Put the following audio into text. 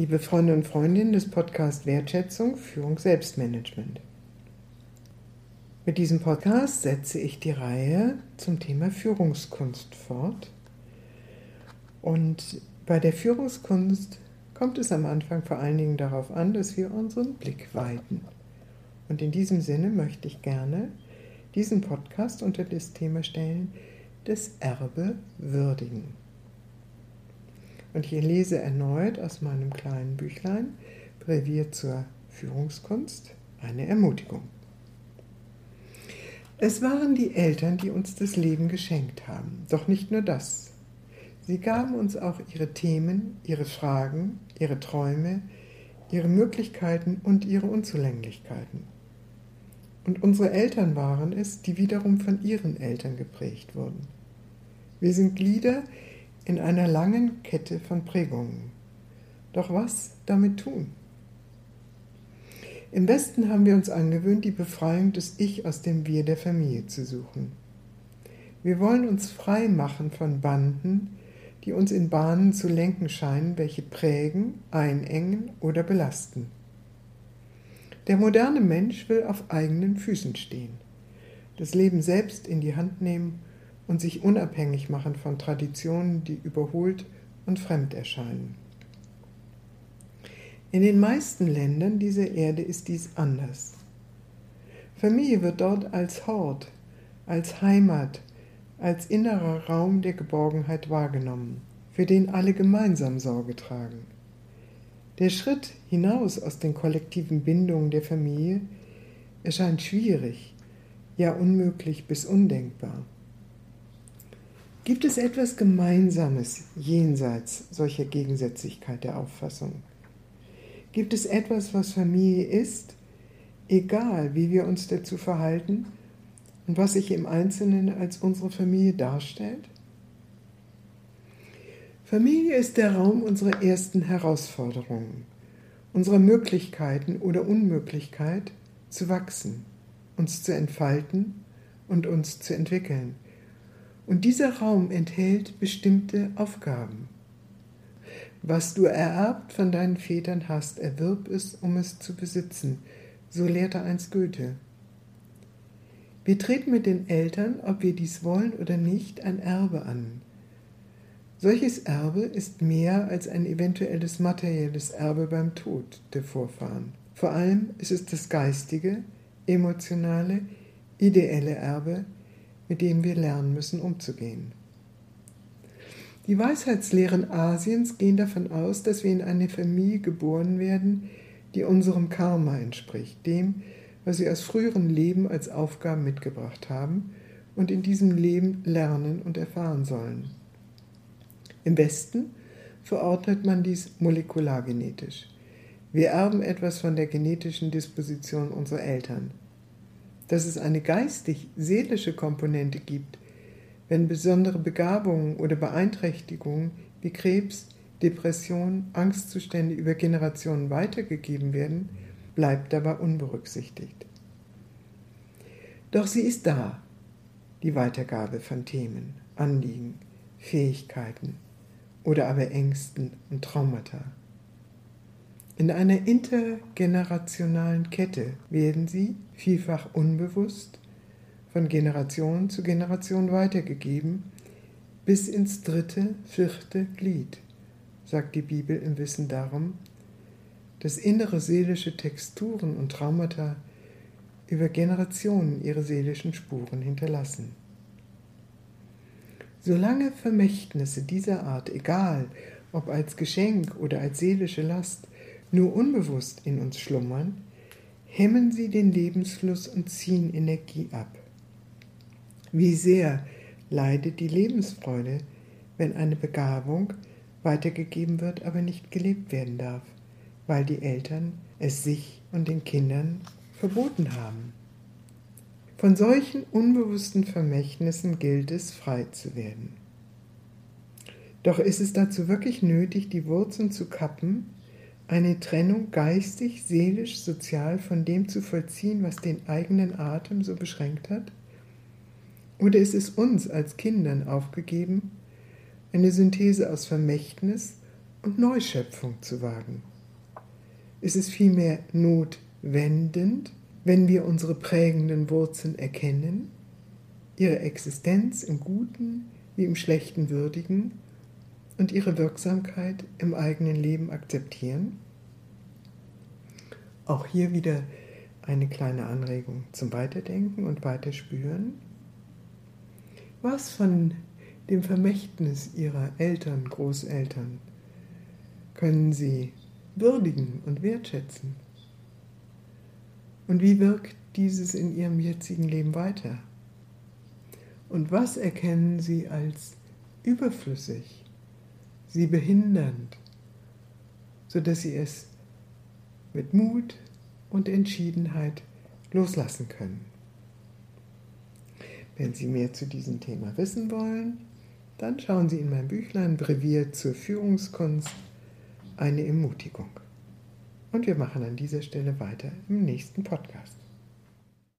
Liebe Freunde und Freundinnen des Podcasts Wertschätzung, Führung, Selbstmanagement. Mit diesem Podcast setze ich die Reihe zum Thema Führungskunst fort. Und bei der Führungskunst kommt es am Anfang vor allen Dingen darauf an, dass wir unseren Blick weiten. Und in diesem Sinne möchte ich gerne diesen Podcast unter das Thema stellen, das Erbe würdigen. Und ich lese erneut aus meinem kleinen Büchlein Brevier zur Führungskunst eine Ermutigung. Es waren die Eltern, die uns das Leben geschenkt haben. Doch nicht nur das. Sie gaben uns auch ihre Themen, ihre Fragen, ihre Träume, ihre Möglichkeiten und ihre Unzulänglichkeiten. Und unsere Eltern waren es, die wiederum von ihren Eltern geprägt wurden. Wir sind Glieder in einer langen Kette von Prägungen. Doch was damit tun? Im Westen haben wir uns angewöhnt, die Befreiung des Ich aus dem Wir der Familie zu suchen. Wir wollen uns frei machen von Banden, die uns in Bahnen zu lenken scheinen, welche prägen, einengen oder belasten. Der moderne Mensch will auf eigenen Füßen stehen, das Leben selbst in die Hand nehmen und sich unabhängig machen von Traditionen, die überholt und fremd erscheinen. In den meisten Ländern dieser Erde ist dies anders. Familie wird dort als Hort, als Heimat, als innerer Raum der Geborgenheit wahrgenommen, für den alle gemeinsam Sorge tragen. Der Schritt hinaus aus den kollektiven Bindungen der Familie erscheint schwierig, ja unmöglich bis undenkbar. Gibt es etwas Gemeinsames jenseits solcher Gegensätzlichkeit der Auffassung? Gibt es etwas, was Familie ist, egal wie wir uns dazu verhalten und was sich im Einzelnen als unsere Familie darstellt? Familie ist der Raum unserer ersten Herausforderungen, unserer Möglichkeiten oder Unmöglichkeit zu wachsen, uns zu entfalten und uns zu entwickeln – und dieser Raum enthält bestimmte Aufgaben. Was du ererbt von deinen Vätern hast, erwirb es, um es zu besitzen. So lehrte einst Goethe. Wir treten mit den Eltern, ob wir dies wollen oder nicht, ein Erbe an. Solches Erbe ist mehr als ein eventuelles materielles Erbe beim Tod der Vorfahren. Vor allem ist es das geistige, emotionale, ideelle Erbe, mit dem wir lernen müssen umzugehen. Die Weisheitslehren Asiens gehen davon aus, dass wir in eine Familie geboren werden, die unserem Karma entspricht, dem, was wir aus früheren Leben als Aufgaben mitgebracht haben und in diesem Leben lernen und erfahren sollen. Im Westen verordnet man dies molekulargenetisch. Wir erben etwas von der genetischen Disposition unserer Eltern dass es eine geistig-seelische Komponente gibt, wenn besondere Begabungen oder Beeinträchtigungen wie Krebs, Depression, Angstzustände über Generationen weitergegeben werden, bleibt dabei unberücksichtigt. Doch sie ist da, die Weitergabe von Themen, Anliegen, Fähigkeiten oder aber Ängsten und Traumata. In einer intergenerationalen Kette werden sie, vielfach unbewusst, von Generation zu Generation weitergegeben, bis ins dritte, vierte Glied, sagt die Bibel im Wissen darum, dass innere seelische Texturen und Traumata über Generationen ihre seelischen Spuren hinterlassen. Solange Vermächtnisse dieser Art, egal ob als Geschenk oder als seelische Last, nur unbewusst in uns schlummern, hemmen sie den Lebensfluss und ziehen Energie ab. Wie sehr leidet die Lebensfreude, wenn eine Begabung weitergegeben wird, aber nicht gelebt werden darf, weil die Eltern es sich und den Kindern verboten haben. Von solchen unbewussten Vermächtnissen gilt es, frei zu werden. Doch ist es dazu wirklich nötig, die Wurzeln zu kappen eine Trennung geistig, seelisch, sozial von dem zu vollziehen, was den eigenen Atem so beschränkt hat? Oder ist es uns als Kindern aufgegeben, eine Synthese aus Vermächtnis und Neuschöpfung zu wagen? ist es vielmehr notwendend, wenn wir unsere prägenden Wurzeln erkennen, ihre Existenz im Guten wie im Schlechten würdigen und ihre Wirksamkeit im eigenen Leben akzeptieren? Auch hier wieder eine kleine Anregung zum Weiterdenken und Weiterspüren. Was von dem Vermächtnis ihrer Eltern, Großeltern können sie würdigen und wertschätzen? Und wie wirkt dieses in ihrem jetzigen Leben weiter? Und was erkennen sie als überflüssig, sie behindernd, sodass sie es mit Mut und Entschiedenheit loslassen können? Wenn Sie mehr zu diesem Thema wissen wollen, dann schauen Sie in mein Büchlein Brevier zur Führungskunst eine Ermutigung. Und wir machen an dieser Stelle weiter im nächsten Podcast.